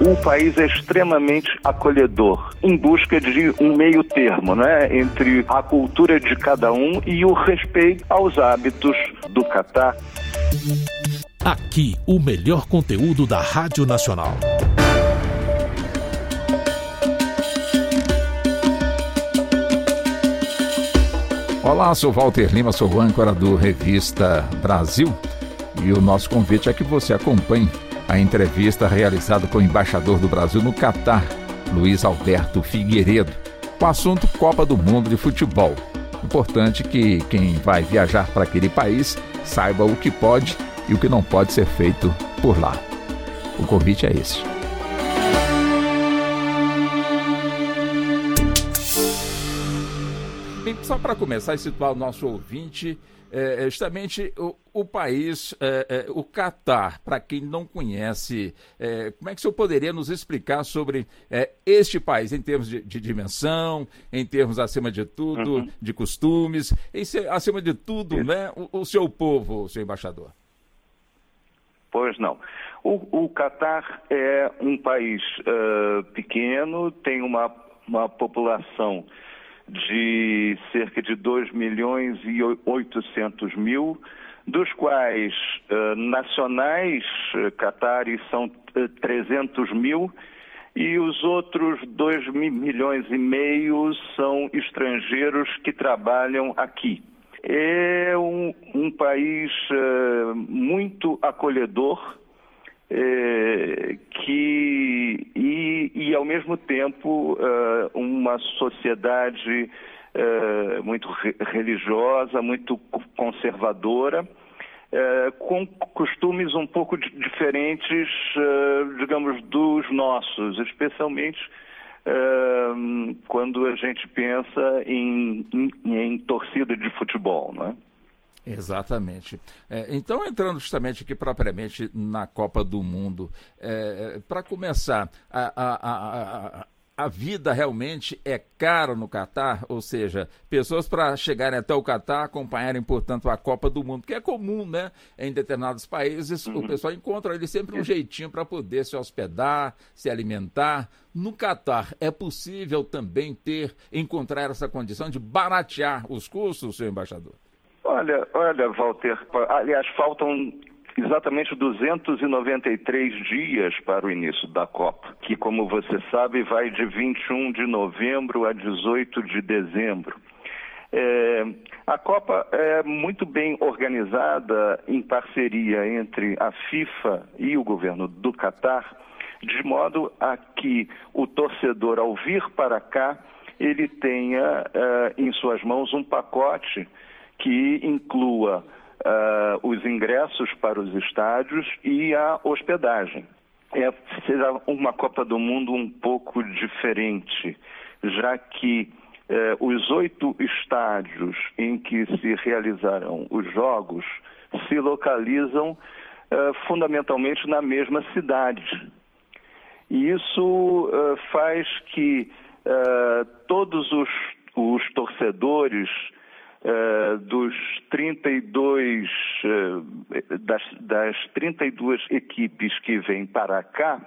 o país é extremamente acolhedor, em busca de um meio termo, né, entre a cultura de cada um e o respeito aos hábitos do Catar. Aqui, o melhor conteúdo da Rádio Nacional. Olá, sou Walter Lima, sou âncora do Revista Brasil e o nosso convite é que você acompanhe a entrevista realizada com o embaixador do Brasil no Catar, Luiz Alberto Figueiredo, com o assunto Copa do Mundo de Futebol. Importante que quem vai viajar para aquele país saiba o que pode e o que não pode ser feito por lá. O convite é esse. Só para começar e situar o nosso ouvinte, é, é, justamente o, o país, é, é, o Catar, para quem não conhece, é, como é que o senhor poderia nos explicar sobre é, este país, em termos de, de, dimensão, em termos, acima de tudo, uhum. de costumes, em, acima de tudo, né, o, o, seu povo, seu embaixador? Pois não. O, o Catar é um país uh, pequeno, tem uma, uma população de cerca de 2 milhões e 800 mil, dos quais uh, nacionais uh, cataris são uh, 300 mil e os outros 2 milhões e meio são estrangeiros que trabalham aqui. É um, um país muito acolhedor, é, que e, e, ao mesmo tempo uh, uma sociedade uh, muito re religiosa, muito conservadora, uh, com costumes um pouco diferentes, digamos, dos nossos, especialmente quando a gente pensa em, em, em torcida de futebol, não é? Exatamente. É, então, entrando justamente aqui propriamente na Copa do Mundo, é, é para começar, a, a, a, a, vida realmente é cara no Catar, ou seja, pessoas para chegarem até o Catar acompanharem, portanto, a Copa do Mundo, que é comum, né? Em determinados países, uhum. o pessoal encontra ali sempre um jeitinho para poder se hospedar, se alimentar. No Catar, é possível também ter, encontrar essa condição de baratear os custos, senhor embaixador? Olha, olha, Walter, aliás, faltam exatamente 293 dias para o início da Copa, que, como você sabe, vai de 21 de novembro a 18 de dezembro. É, a Copa é muito bem organizada em parceria entre a FIFA e o governo do Catar, de modo a que o torcedor, ao vir para cá, ele tenha uh, em suas mãos um pacote que inclua uh, os ingressos para os estádios e a hospedagem. É, será uma Copa do Mundo um pouco diferente, já que uh, os oito estádios em que se realizarão os jogos se localizam uh, fundamentalmente na mesma cidade. E isso faz que todos os, os torcedores Uh, dos 32 uh, das, das 32 equipes que vêm para cá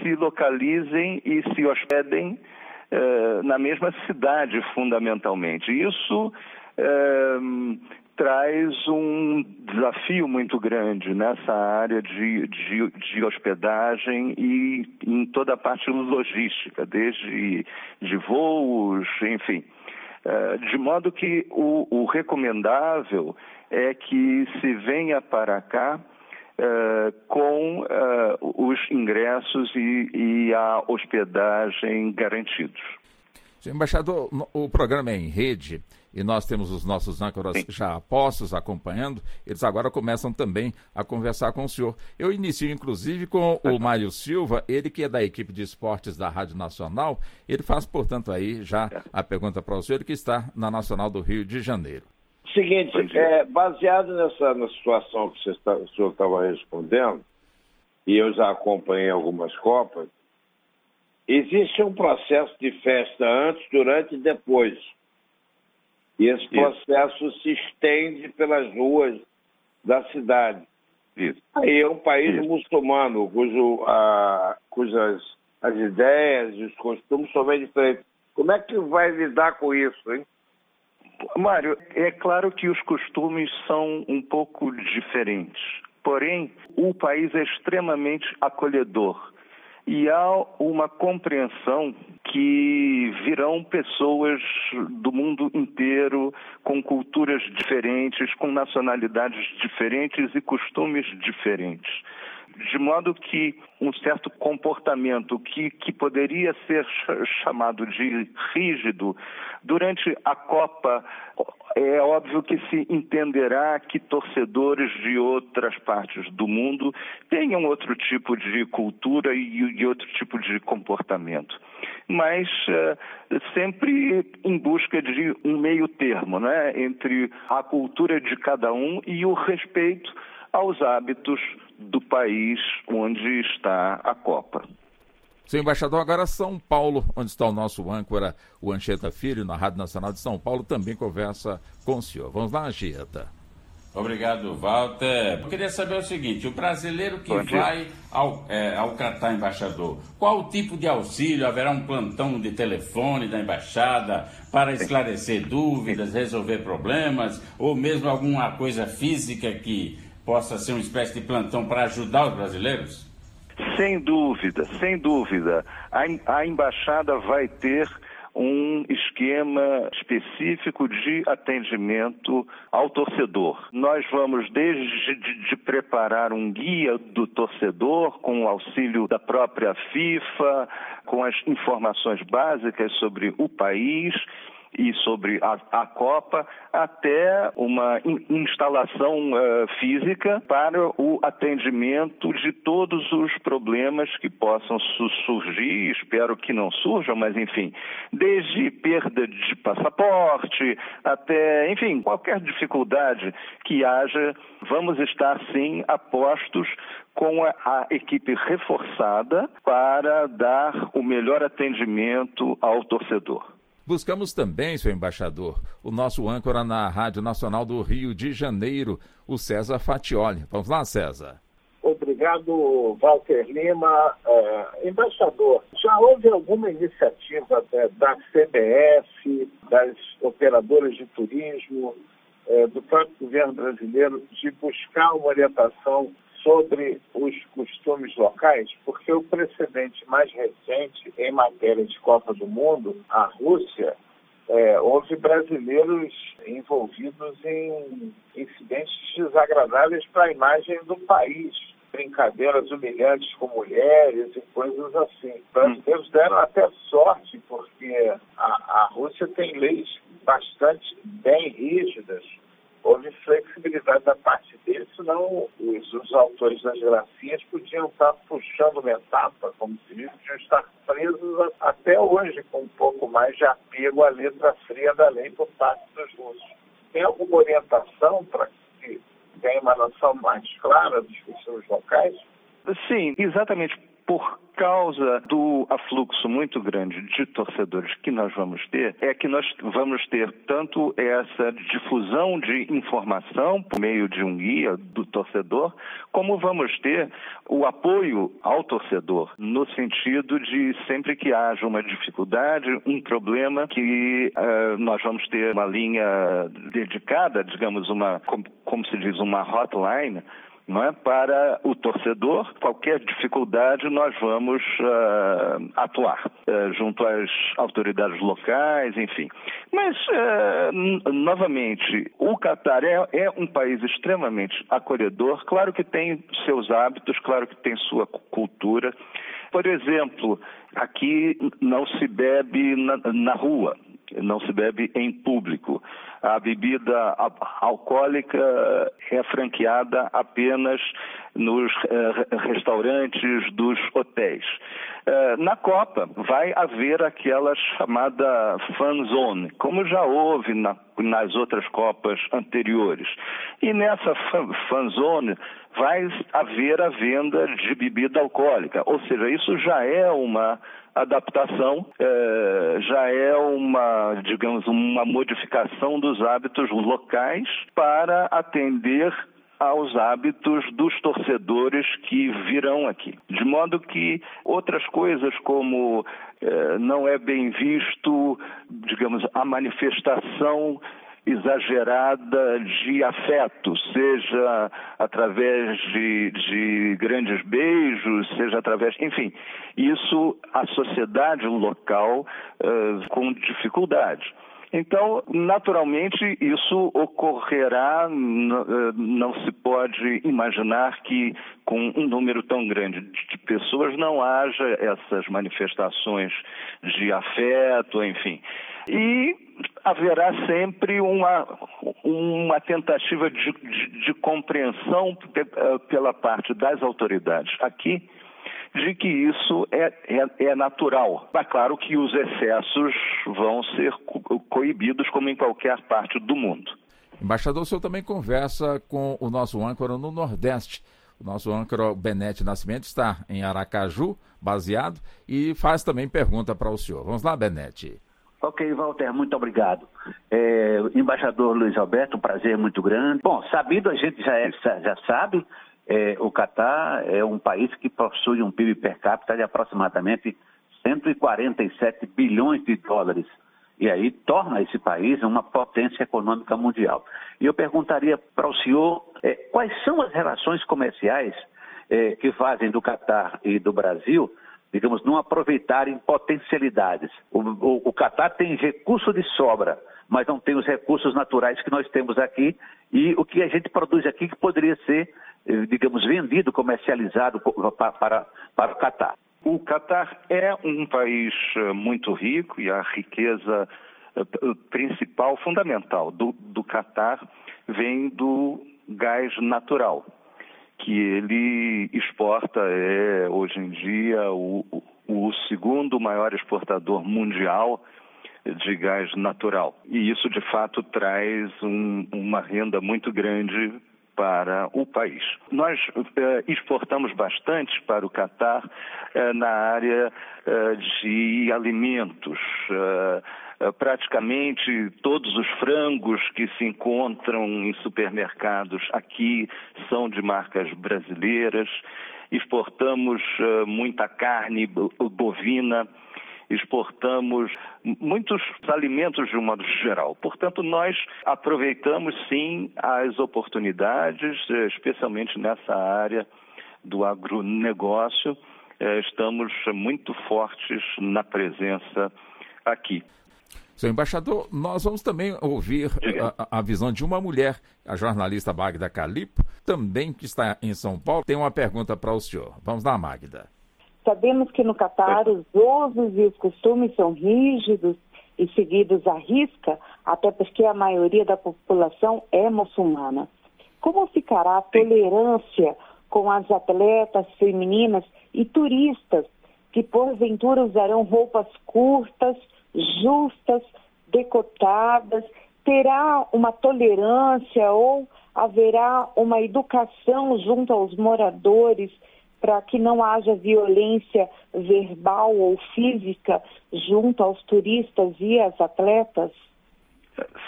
se localizem e se hospedem uh, na mesma cidade fundamentalmente. Isso traz um desafio muito grande nessa área de, de, de, hospedagem e em toda a parte logística, desde de voos, enfim. Eh, de modo que o, o, recomendável é que se venha para cá uh, com uh, os ingressos e, e a hospedagem garantidos. Embaixador, o programa é em rede e nós temos os nossos âncoras Sim. já postos acompanhando, eles agora começam também a conversar com o senhor. Eu inicio, inclusive, com o Mário Silva, ele que é da equipe de esportes da Rádio Nacional, ele faz, portanto, aí já é. a pergunta para o senhor, que está na Nacional do Rio de Janeiro. Seguinte, é, baseado nessa na situação que está, o senhor estava respondendo, e eu já acompanhei algumas Copas, existe um processo de festa antes, durante e depois. E esse processo Isso. se estende pelas ruas da cidade. Isso. Aí é um país Isso. muçulmano, cujo a, cujas as ideias e os costumes são bem diferentes. Como é que vai lidar com isso, hein? Mário, é claro que os costumes são um pouco diferentes. Porém, o país é extremamente acolhedor e há uma compreensão que virão pessoas do mundo inteiro com culturas diferentes, com nacionalidades diferentes e costumes diferentes de modo que um certo comportamento que, que poderia ser chamado de rígido durante a Copa, é óbvio que se entenderá que torcedores de outras partes do mundo tenham outro tipo de cultura e, e outro tipo de comportamento. Mas uh, sempre em busca de um meio termo, né, entre a cultura de cada um e o respeito aos hábitos do país onde está a Copa. Senhor embaixador, agora São Paulo, onde está o nosso âncora, o Anchieta Filho, na Rádio Nacional de São Paulo, também conversa com o senhor. Vamos lá, Anchieta. Obrigado, Walter. Eu queria saber o seguinte: o brasileiro que vai ao, é, ao Catar, embaixador, qual o tipo de auxílio? Haverá um plantão de telefone da embaixada para esclarecer dúvidas, resolver problemas, ou mesmo alguma coisa física que possa ser uma espécie de plantão para ajudar os brasileiros? Sem dúvida, sem dúvida. A, a embaixada vai ter um esquema específico de atendimento ao torcedor. Nós vamos desde de, preparar um guia do torcedor com o auxílio da própria FIFA, com as informações básicas sobre o país e sobre a, a Copa, até uma in, instalação uh, física para o atendimento de todos os problemas que possam su surgir, espero que não surjam, mas enfim, desde perda de passaporte até, enfim, qualquer dificuldade que haja, vamos estar sim apostos com a, a, equipe reforçada para dar o melhor atendimento ao torcedor. Buscamos também, seu embaixador, o nosso âncora na Rádio Nacional do Rio de Janeiro, o César Fatioli. Vamos lá, César. Obrigado, Walter Lima. É, embaixador, já houve alguma iniciativa é, da CBF, das operadoras de turismo, é, do próprio governo brasileiro, de buscar uma orientação sobre os costumes locais, porque o precedente mais recente em matéria de Copa do Mundo, a Rússia, é, houve brasileiros envolvidos em incidentes desagradáveis para a imagem do país. Brincadeiras humilhantes com mulheres e coisas assim. Os brasileiros deram até sorte, porque a, a Rússia tem leis bastante bem rígidas houve flexibilidade da parte senão os, os autores das gracinhas podiam estar puxando uma etapa, como se diz, de estar presos até hoje, com um pouco mais de apego à letra fria da lei por parte dos russos. Tem alguma orientação para que tenha uma noção mais clara dos costumes locais? Sim, exatamente por causa do afluxo muito grande de torcedores que nós vamos ter, é que nós vamos ter tanto essa difusão de informação por meio de um guia do torcedor, como vamos ter o apoio ao torcedor, no sentido de sempre que haja uma dificuldade, um problema, que uh, nós vamos ter uma linha dedicada, digamos, uma, como, como se diz, uma hotline não é? para o torcedor. Qualquer dificuldade, nós vamos uh, atuar uh, junto às autoridades locais, enfim. Mas, uh, novamente, o Catar é, é, um país extremamente acolhedor. Claro que tem seus hábitos, claro que tem sua cultura. Por exemplo, aqui não se bebe na, na rua não se bebe em público. A bebida alcoólica é franqueada apenas nos eh, restaurantes dos hotéis. Eh, na Copa vai haver aquela chamada fan zone, como já houve na, nas outras Copas anteriores. E nessa fan, zone vai haver a venda de bebida alcoólica, ou seja, isso já é uma adaptação, é, já é uma, digamos, uma modificação dos hábitos locais para atender aos hábitos dos torcedores que virão aqui. De modo que outras coisas como eh, não é bem visto, digamos, a manifestação exagerada de afeto, seja através de, de, grandes beijos, seja através. Enfim, isso a sociedade local uh, com dificuldade. Então, naturalmente, isso ocorrerá, eh, não se pode imaginar que com um número tão grande de pessoas não haja essas manifestações de afeto, enfim. E haverá sempre uma, uma tentativa de, de, de compreensão eh, pela parte das autoridades aqui de que isso é, é, é natural. Mas claro que os excessos vão ser co coibidos como em qualquer parte do mundo. Embaixador, o senhor também conversa com o nosso âncora no Nordeste. O nosso âncora Benete Nascimento está em Aracaju, baseado, e faz também pergunta para o senhor. Vamos lá, Benete. Ok, Walter, muito obrigado. É, embaixador Luiz Alberto, um prazer muito grande. Bom, sabido a gente já, é, já sabe, é, o Catar é um país que possui um PIB per capita de aproximadamente 147 bilhões de dólares. E aí torna esse país uma potência econômica mundial. E eu perguntaria para o senhor é, quais são as relações comerciais é, que fazem do Catar e do Brasil, digamos, não aproveitarem potencialidades. O, o, o Catar tem recurso de sobra, mas não tem os recursos naturais que nós temos aqui e o que a gente produz aqui que poderia ser eh, digamos, vendido, comercializado para, para o Catar. O Catar é um país eh, muito rico e a riqueza eh, principal, fundamental do, do Catar vem do gás natural, que ele exporta, é hoje em dia o, o segundo maior exportador mundial de gás natural. E isso, de fato, traz um, uma renda muito grande para o país. Nós eh, exportamos bastante para o Catar eh, na área eh, de alimentos. Praticamente todos os frangos que se encontram em supermercados aqui são de marcas brasileiras. Exportamos muita carne bovina exportamos muitos alimentos de um modo geral. Portanto, nós aproveitamos sim as oportunidades, eh, especialmente nessa área do agronegócio. Eh, estamos muito fortes na presença aqui. Senhor embaixador, nós vamos também ouvir a, a, visão de uma mulher, a jornalista Magda Calipo, também que está em São Paulo. Tem uma pergunta para o senhor. Vamos lá, Magda. Sabemos que no Catar os usos e os costumes são rígidos e seguidos à risca, até porque a maioria da população é muçulmana. Como ficará a tolerância com as atletas femininas e turistas que porventura usarão roupas curtas, justas, decotadas? Terá uma tolerância ou haverá uma educação junto aos moradores para que não haja violência verbal ou física junto aos turistas e às atletas?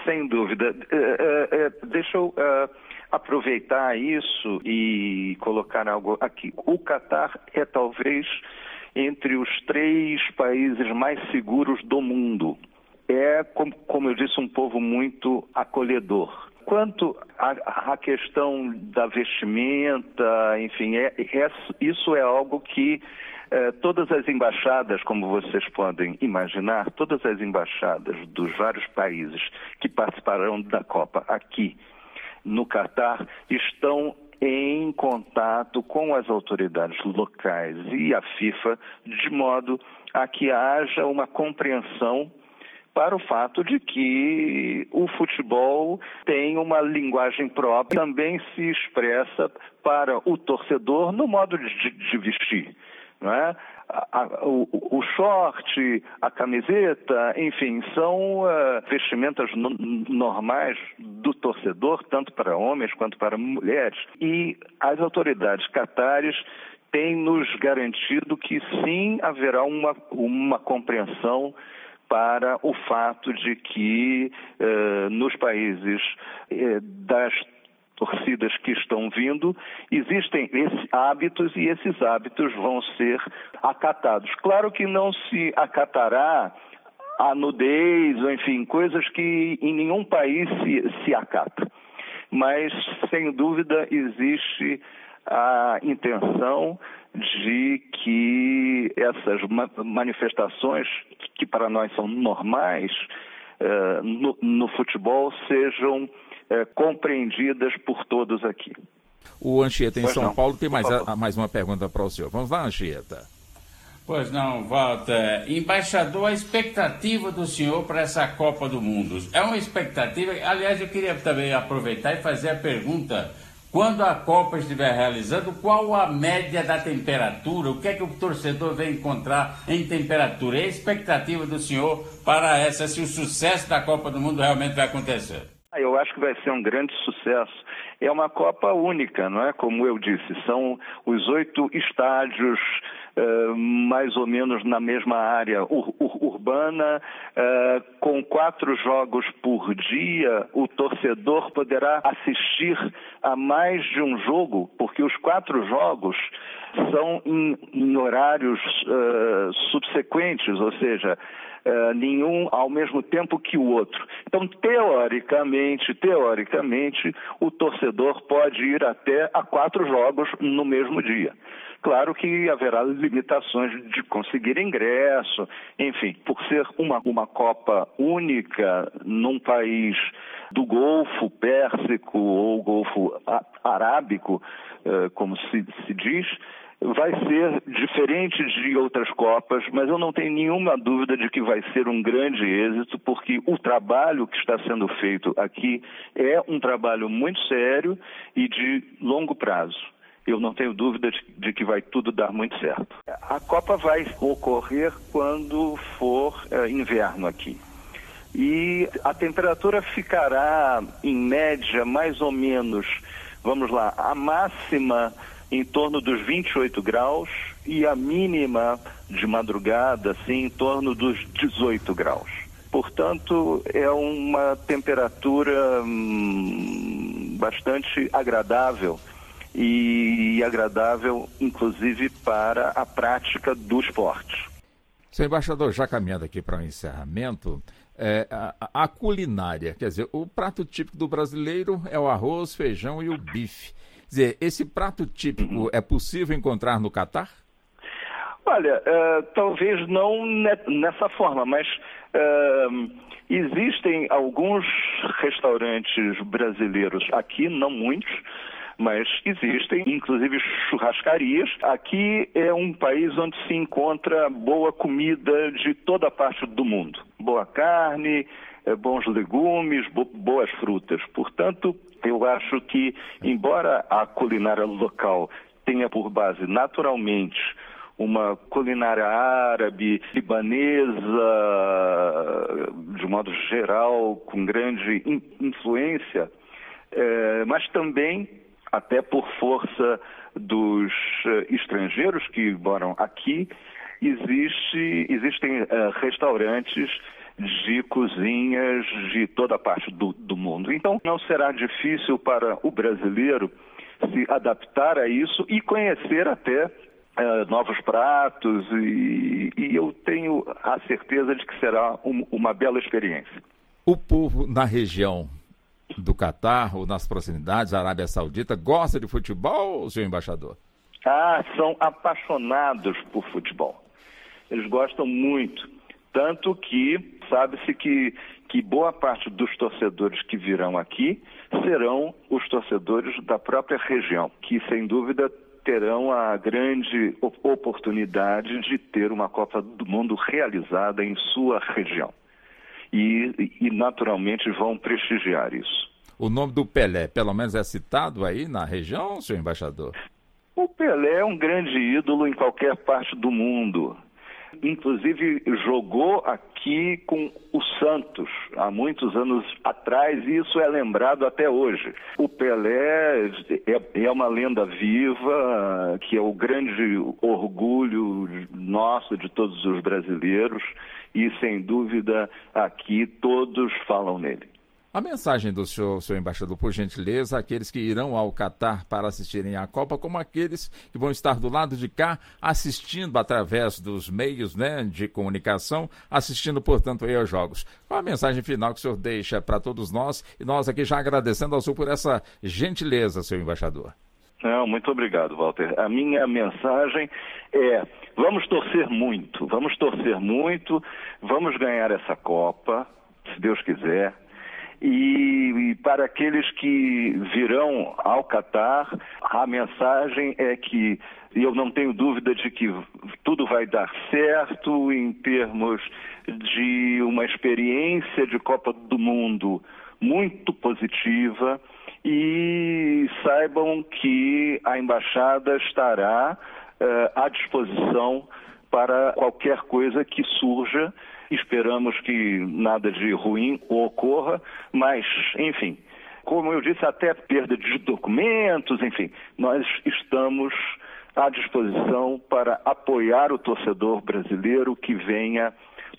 Sem dúvida. Uh, uh, deixa eu aproveitar isso e colocar algo aqui. O Catar é talvez entre os três países mais seguros do mundo. É, como, como eu disse, um povo muito acolhedor Quanto à, questão da vestimenta, enfim, é, é, isso é algo que é, todas as embaixadas, como vocês podem imaginar, todas as embaixadas dos vários países que participarão da Copa aqui no Catar estão em contato com as autoridades locais e a FIFA, de modo a que haja uma compreensão para o fato de que o futebol tem uma linguagem própria, também se expressa para o torcedor no modo de, de vestir. Não é? A, o, o, short, a camiseta, enfim, são uh, vestimentas no, normais do torcedor, tanto para homens quanto para mulheres. E as autoridades catares têm nos garantido que sim haverá uma, uma compreensão para o fato de que eh, nos países eh, das torcidas que estão vindo, existem esses hábitos e esses hábitos vão ser acatados. Claro que não se acatará a nudez, enfim, coisas que em nenhum país se, se acata. Mas, sem dúvida, existe a intenção de que essas manifestações, que para nós são normais, uh, no, no, futebol, sejam uh, compreendidas por todos aqui. O Anchieta em pois São não. Paulo tem mais, a, mais uma pergunta para o senhor. Vamos lá, Anchieta. Pois não, Walter. Embaixador, a expectativa do senhor para essa Copa do Mundo é uma expectativa. Aliás, eu queria também aproveitar e fazer a pergunta: quando a Copa estiver realizando, qual a média da temperatura? O que é que o torcedor vai encontrar em temperatura? É a expectativa do senhor para essa, se o sucesso da Copa do Mundo realmente vai acontecer? Eu acho que vai ser um grande sucesso. É uma Copa única, não é? Como eu disse, são os oito estádios uh, mais ou menos na mesma área ur ur urbana, uh, com quatro jogos por dia, o torcedor poderá assistir a mais de um jogo, porque os quatro jogos são em, em horários uh, subsequentes, ou seja, nenhum ao mesmo tempo que o outro. Então, teoricamente, teoricamente, o torcedor pode ir até a quatro jogos no mesmo dia. Claro que haverá limitações de conseguir ingresso, enfim, por ser uma, uma Copa única num país do Golfo Pérsico ou Golfo Arábico, uh, como se, se diz, vai ser diferente de outras Copas, mas eu não tenho nenhuma dúvida de que vai ser um grande êxito, porque o trabalho que está sendo feito aqui é um trabalho muito sério e de longo prazo. Eu não tenho dúvida de, de que vai tudo dar muito certo. A Copa vai ocorrer quando for é, inverno aqui. E a temperatura ficará, em média, mais ou menos, vamos lá, a máxima em torno dos 28 graus e a mínima de madrugada, assim, em torno dos 18 graus. Portanto, é uma temperatura hum, bastante agradável e agradável, inclusive, para a prática do esporte. Senhor embaixador, já caminhando aqui para o encerramento, é, a, a, culinária, quer dizer, o prato típico do brasileiro é o arroz, feijão e o bife dizer, esse prato típico uhum. é possível encontrar no Catar? Olha, uh, talvez não nessa forma, mas uh, existem alguns restaurantes brasileiros aqui, não muitos, mas existem, inclusive churrascarias. Aqui é um país onde se encontra boa comida de toda parte do mundo. Boa carne, eh, bons legumes, boas frutas. Portanto, eu acho que, embora a culinária local tenha por base naturalmente uma culinária árabe, libanesa, de modo geral, com grande influência, é, mas também, até por força dos uh, estrangeiros que moram aqui, existe, existem uh, restaurantes de cozinhas de toda a parte do, do mundo. Então, não será difícil para o brasileiro se adaptar a isso e conhecer até uh, novos pratos e, e, eu tenho a certeza de que será um, uma bela experiência. O povo na região do Catar ou nas proximidades da Arábia Saudita gosta de futebol, senhor embaixador? Ah, são apaixonados por futebol. Eles gostam muito. Tanto que sabe-se que, que boa parte dos torcedores que virão aqui serão os torcedores da própria região, que sem dúvida terão a grande oportunidade de ter uma Copa do Mundo realizada em sua região. E, e, naturalmente vão prestigiar isso. O nome do Pelé, pelo menos, é citado aí na região, senhor embaixador? O Pelé é um grande ídolo em qualquer parte do mundo. Inclusive jogou aqui com o Santos há muitos anos atrás e isso é lembrado até hoje. O Pelé é, é uma lenda viva que é o grande orgulho nosso de todos os brasileiros e sem dúvida aqui todos falam nele. A mensagem do senhor, senhor embaixador, por gentileza, aqueles que irão ao Catar para assistirem à Copa, como aqueles que vão estar do lado de cá assistindo através dos meios né, de comunicação, assistindo, portanto, aí aos jogos. Qual a mensagem final que o senhor deixa para todos nós? E nós aqui já agradecendo ao senhor por essa gentileza, senhor embaixador. Não, muito obrigado, Walter. A minha mensagem é: vamos torcer muito, vamos torcer muito, vamos ganhar essa Copa, se Deus quiser. E, e, para aqueles que virão ao Catar, a mensagem é que eu não tenho dúvida de que tudo vai dar certo em termos de uma experiência de Copa do Mundo muito positiva. E saibam que a embaixada estará uh, à disposição para qualquer coisa que surja. Esperamos que nada de ruim ocorra, mas, enfim, como eu disse, até perda de documentos, enfim, nós estamos à disposição para apoiar o torcedor brasileiro que venha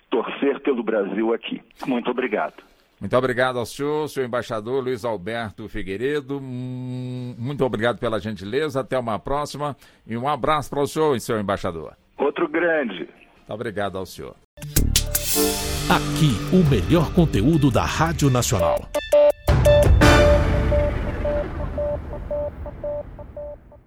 torcer pelo Brasil aqui. Muito obrigado. Muito obrigado ao senhor, senhor embaixador Luiz Alberto Figueiredo. Hum, muito obrigado pela gentileza. Até uma próxima. E um abraço para o senhor, senhor embaixador. Outro grande. Obrigado ao senhor. Aqui, o melhor conteúdo da Rádio Nacional.